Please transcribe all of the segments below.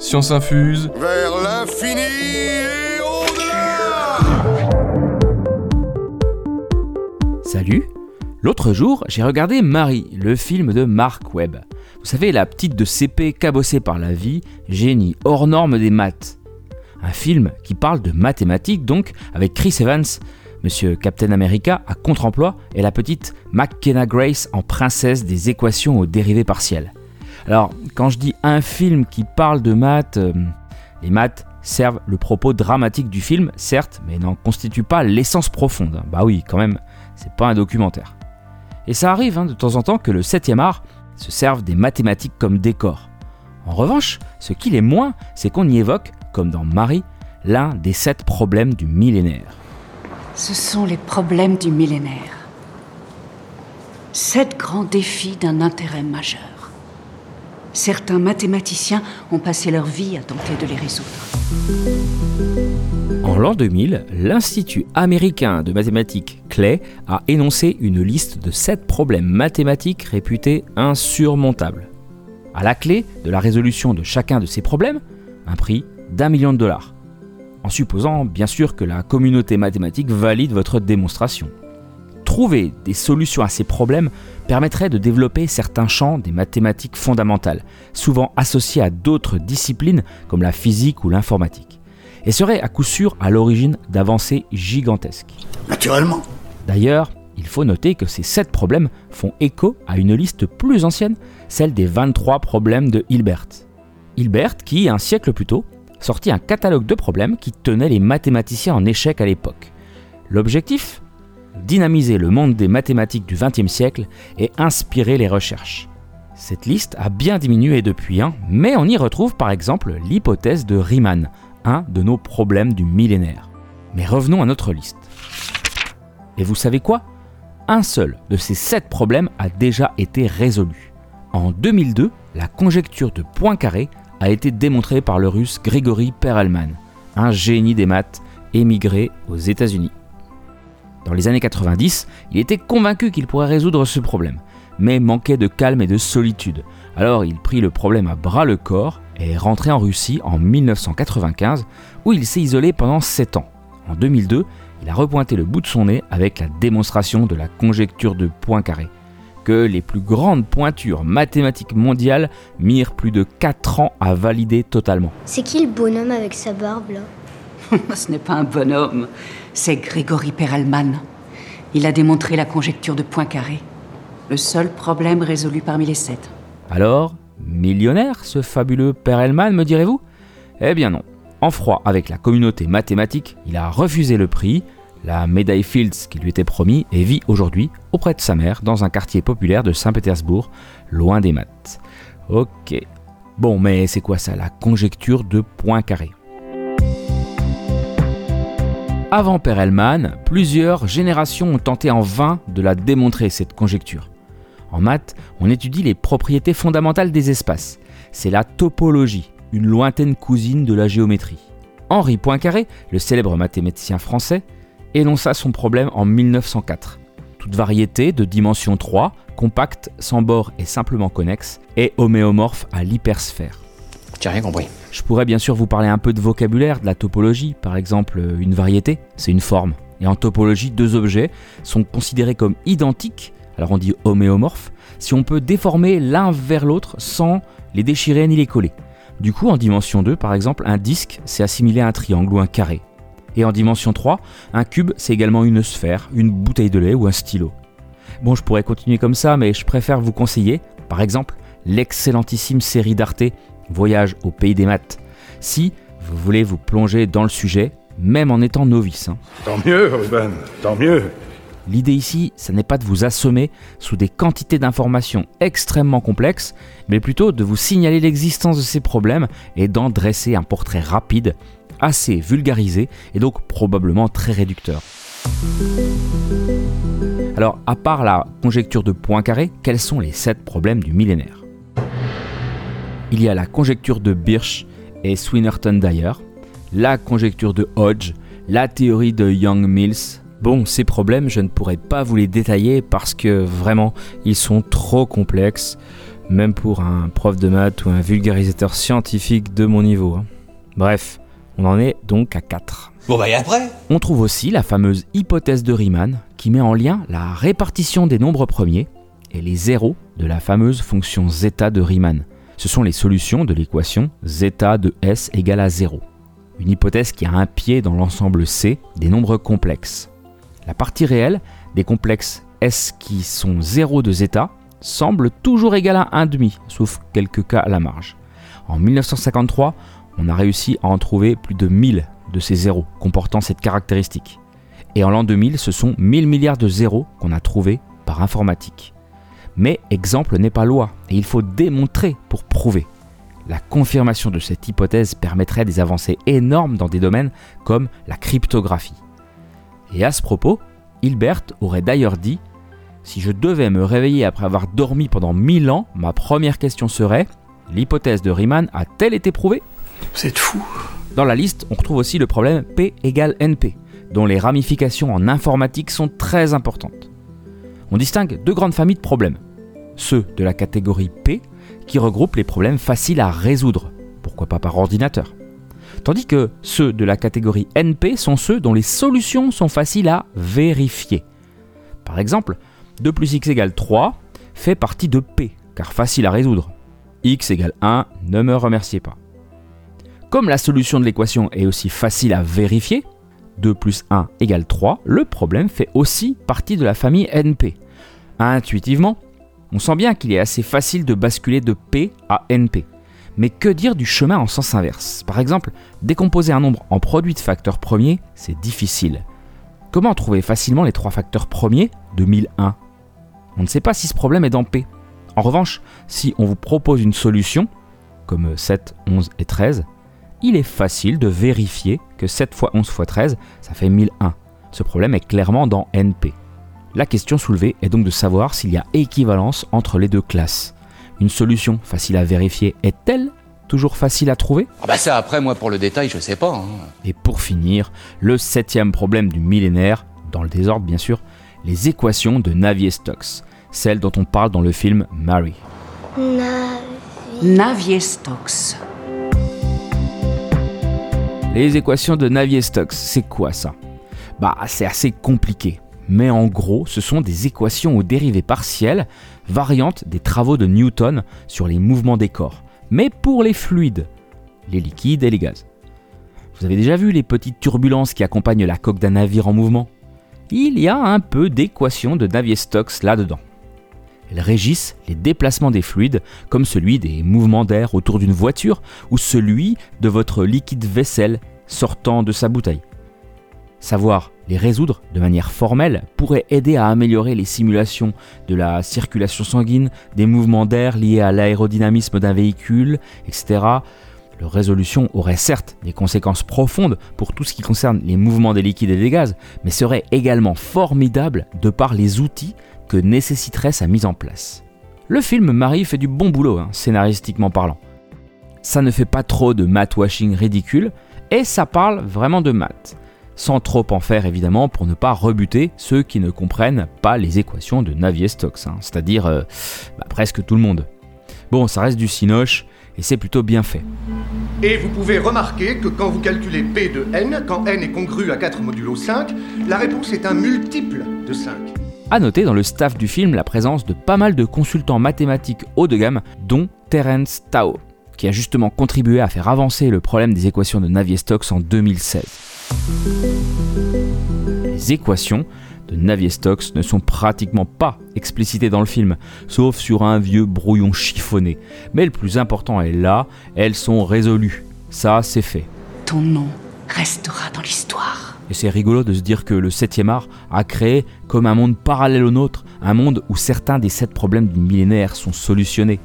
Science infuse. Vers l'infini et au-delà Salut L'autre jour, j'ai regardé Marie, le film de Mark Webb. Vous savez, la petite de CP cabossée par la vie, génie hors norme des maths. Un film qui parle de mathématiques donc, avec Chris Evans, Monsieur Captain America à contre-emploi et la petite McKenna Grace en princesse des équations aux dérivés partiels. Alors, quand je dis un film qui parle de maths, euh, les maths servent le propos dramatique du film, certes, mais n'en constituent pas l'essence profonde. Bah oui, quand même, c'est pas un documentaire. Et ça arrive hein, de temps en temps que le 7 art se serve des mathématiques comme décor. En revanche, ce qu'il est moins, c'est qu'on y évoque, comme dans Marie, l'un des sept problèmes du millénaire. Ce sont les problèmes du millénaire. Sept grands défis d'un intérêt majeur. Certains mathématiciens ont passé leur vie à tenter de les résoudre. En l'an 2000, l'Institut américain de mathématiques Clay a énoncé une liste de 7 problèmes mathématiques réputés insurmontables. À la clé de la résolution de chacun de ces problèmes, un prix d'un million de dollars. En supposant bien sûr que la communauté mathématique valide votre démonstration. Trouver des solutions à ces problèmes permettrait de développer certains champs des mathématiques fondamentales, souvent associés à d'autres disciplines comme la physique ou l'informatique, et serait à coup sûr à l'origine d'avancées gigantesques. Naturellement. D'ailleurs, il faut noter que ces 7 problèmes font écho à une liste plus ancienne, celle des 23 problèmes de Hilbert. Hilbert qui, un siècle plus tôt, sortit un catalogue de problèmes qui tenaient les mathématiciens en échec à l'époque. L'objectif? Dynamiser le monde des mathématiques du XXe siècle et inspirer les recherches. Cette liste a bien diminué depuis, hein, mais on y retrouve par exemple l'hypothèse de Riemann, un de nos problèmes du millénaire. Mais revenons à notre liste. Et vous savez quoi? Un seul de ces sept problèmes a déjà été résolu. En 2002, la conjecture de Poincaré a été démontrée par le russe Grigory Perelman, un génie des maths émigré aux États-Unis. Dans les années 90, il était convaincu qu'il pourrait résoudre ce problème, mais manquait de calme et de solitude. Alors il prit le problème à bras le corps et est rentré en Russie en 1995, où il s'est isolé pendant 7 ans. En 2002, il a repointé le bout de son nez avec la démonstration de la conjecture de Poincaré, que les plus grandes pointures mathématiques mondiales mirent plus de 4 ans à valider totalement. C'est qui le bonhomme avec sa barbe là? Ce n'est pas un bonhomme, c'est Grégory Perelman. Il a démontré la conjecture de Poincaré. Le seul problème résolu parmi les sept. Alors, millionnaire ce fabuleux Perelman, me direz-vous? Eh bien non. En froid avec la communauté mathématique, il a refusé le prix, la médaille Fields qui lui était promis, et vit aujourd'hui auprès de sa mère dans un quartier populaire de Saint-Pétersbourg, loin des maths. Ok. Bon, mais c'est quoi ça, la conjecture de Poincaré? Avant Perelman, plusieurs générations ont tenté en vain de la démontrer, cette conjecture. En maths, on étudie les propriétés fondamentales des espaces. C'est la topologie, une lointaine cousine de la géométrie. Henri Poincaré, le célèbre mathématicien français, énonça son problème en 1904. Toute variété de dimension 3, compacte, sans bord et simplement connexe, est homéomorphe à l'hypersphère. Je pourrais bien sûr vous parler un peu de vocabulaire, de la topologie. Par exemple, une variété, c'est une forme. Et en topologie, deux objets sont considérés comme identiques, alors on dit homéomorphes, si on peut déformer l'un vers l'autre sans les déchirer ni les coller. Du coup, en dimension 2, par exemple, un disque, c'est assimilé à un triangle ou un carré. Et en dimension 3, un cube, c'est également une sphère, une bouteille de lait ou un stylo. Bon, je pourrais continuer comme ça, mais je préfère vous conseiller, par exemple, l'excellentissime série d'Arte Voyage au pays des maths. Si vous voulez vous plonger dans le sujet, même en étant novice. Hein. Tant mieux, Ruben, tant mieux. L'idée ici, ce n'est pas de vous assommer sous des quantités d'informations extrêmement complexes, mais plutôt de vous signaler l'existence de ces problèmes et d'en dresser un portrait rapide, assez vulgarisé et donc probablement très réducteur. Alors, à part la conjecture de Poincaré, quels sont les 7 problèmes du millénaire? Il y a la conjecture de Birch et Swinnerton Dyer, la conjecture de Hodge, la théorie de Young-Mills. Bon, ces problèmes, je ne pourrais pas vous les détailler parce que vraiment, ils sont trop complexes. même pour un prof de maths ou un vulgarisateur scientifique de mon niveau. hein. Bref, on en est donc à 4. Bon bah et après? On trouve aussi la fameuse hypothèse de Riemann qui met en lien la répartition des nombres premiers et les zéros de la fameuse fonction zeta de Riemann. Ce sont les solutions de l'équation zeta de S égale à 0. Une hypothèse qui a un pied dans l'ensemble C des nombres complexes. La partie réelle des complexes S qui sont 0 de zeta semble toujours égale à 1,5, sauf quelques cas à la marge. En 1953, on a réussi à en trouver plus de 1000 de ces zéros comportant cette caractéristique. Et en l'an 2000, ce sont 1000 milliards de zéros qu'on a trouvés par informatique. Mais exemple n'est pas loi, et il faut démontrer pour prouver. La confirmation de cette hypothèse permettrait des avancées énormes dans des domaines comme la cryptographie. Et à ce propos, Hilbert aurait d'ailleurs dit Si je devais me réveiller après avoir dormi pendant 1000 ans, ma première question serait L'hypothèse de Riemann a-t-elle été prouvée? Vous êtes fou. dans la liste, on retrouve aussi le problème P égale NP, dont les ramifications en informatique sont très importantes. On distingue deux grandes familles de problèmes. Ceux de la catégorie P, qui regroupent les problèmes faciles à résoudre, pourquoi pas par ordinateur. Tandis que ceux de la catégorie NP sont ceux dont les solutions sont faciles à vérifier. Par exemple, 2 plus x égale 3 fait partie de P, car facile à résoudre. x égale 1, ne me remerciez pas. Comme la solution de l'équation est aussi facile à vérifier, 2 plus 1 égale 3, le problème fait aussi partie de la famille NP. Intuitivement, on sent bien qu'il est assez facile de basculer de P à NP. Mais que dire du chemin en sens inverse? Par exemple, décomposer un nombre en produit de facteurs premiers, c'est difficile. Comment trouver facilement les trois facteurs premiers de 1001 On ne sait pas si ce problème est dans P. En revanche, si on vous propose une solution, comme 7, 11 et 13, il est facile de vérifier que 7 x 11 x 13, ça fait 1001. Ce problème est clairement dans NP. La question soulevée est donc de savoir s'il y a équivalence entre les deux classes. Une solution facile à vérifier est-elle toujours facile à trouver? Ah bah ça après moi pour le détail je sais pas. hein. Et pour finir, le septième problème du millénaire, dans le désordre bien sûr, les équations de Navier-Stokes, celles dont on parle dans le film Mary. Navi. Navier-Stokes. Les équations de Navier-Stokes, c'est quoi ça? Bah, c'est assez compliqué. Mais en gros, ce sont des équations aux dérivées partielles, variantes des travaux de Newton sur les mouvements des corps, mais pour les fluides, les liquides et les gaz. Vous avez déjà vu les petites turbulences qui accompagnent la coque d'un navire en mouvement? Il y a un peu d'équations de Navier-Stokes là-dedans. Elles régissent les déplacements des fluides, comme celui des mouvements d'air autour d'une voiture ou celui de votre liquide vaisselle sortant de sa bouteille. Savoir les résoudre de manière formelle pourrait aider à améliorer les simulations de la circulation sanguine, des mouvements d'air liés à l'aérodynamisme d'un véhicule, etc. Leur résolution aurait certes des conséquences profondes pour tout ce qui concerne les mouvements des liquides et des gaz, mais serait également formidable de par les outils que nécessiterait sa mise en place. Le film Marie fait du bon boulot, hein, scénaristiquement parlant. Ça ne fait pas trop de math washing ridicule, et ça parle vraiment de maths. Sans trop en faire évidemment pour ne pas rebuter ceux qui ne comprennent pas les équations de Navier-Stokes, hein, c'est-à-dire euh, bah, presque tout le monde. Bon, ça reste du cinoche, et c'est plutôt bien fait. Et vous pouvez remarquer que quand vous calculez P de n, quand n est congru à 4 modulo 5, la réponse est un multiple de 5. A noter dans le staff du film la présence de pas mal de consultants mathématiques haut de gamme, dont Terence Tao, qui a justement contribué à faire avancer le problème des équations de Navier-Stokes en 2016. Les équations de Navier-Stokes ne sont pratiquement pas explicitées dans le film, sauf sur un vieux brouillon chiffonné. Mais le plus important est là, elles sont résolues. Ça, c'est fait. Ton nom restera dans l'histoire. Et c'est rigolo de se dire que le 7 art a créé comme un monde parallèle au nôtre, un monde où certains des sept problèmes du millénaire sont solutionnés.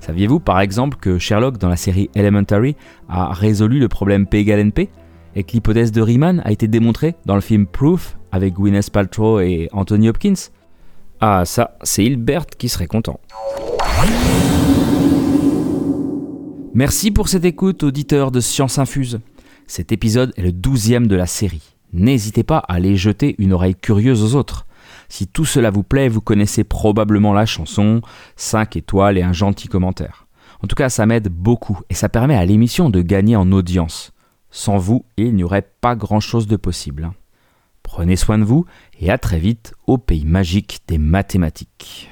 Saviez-vous par exemple que Sherlock dans la série Elementary a résolu le problème P égale NP et que l'hypothèse de Riemann a été démontrée dans le film Proof avec Gwyneth Paltrow et Anthony Hopkins Ah ça, c'est Hilbert qui serait content. Merci pour cette écoute, auditeur de Science Infuse. Cet épisode est le douzième de la série. N'hésitez pas à aller jeter une oreille curieuse aux autres. Si tout cela vous plaît, vous connaissez probablement la chanson, 5 étoiles et un gentil commentaire. En tout cas, ça m'aide beaucoup et ça permet à l'émission de gagner en audience. Sans vous, il n'y aurait pas grand-chose de possible. hein. Prenez soin de vous et à très vite au pays magique des mathématiques.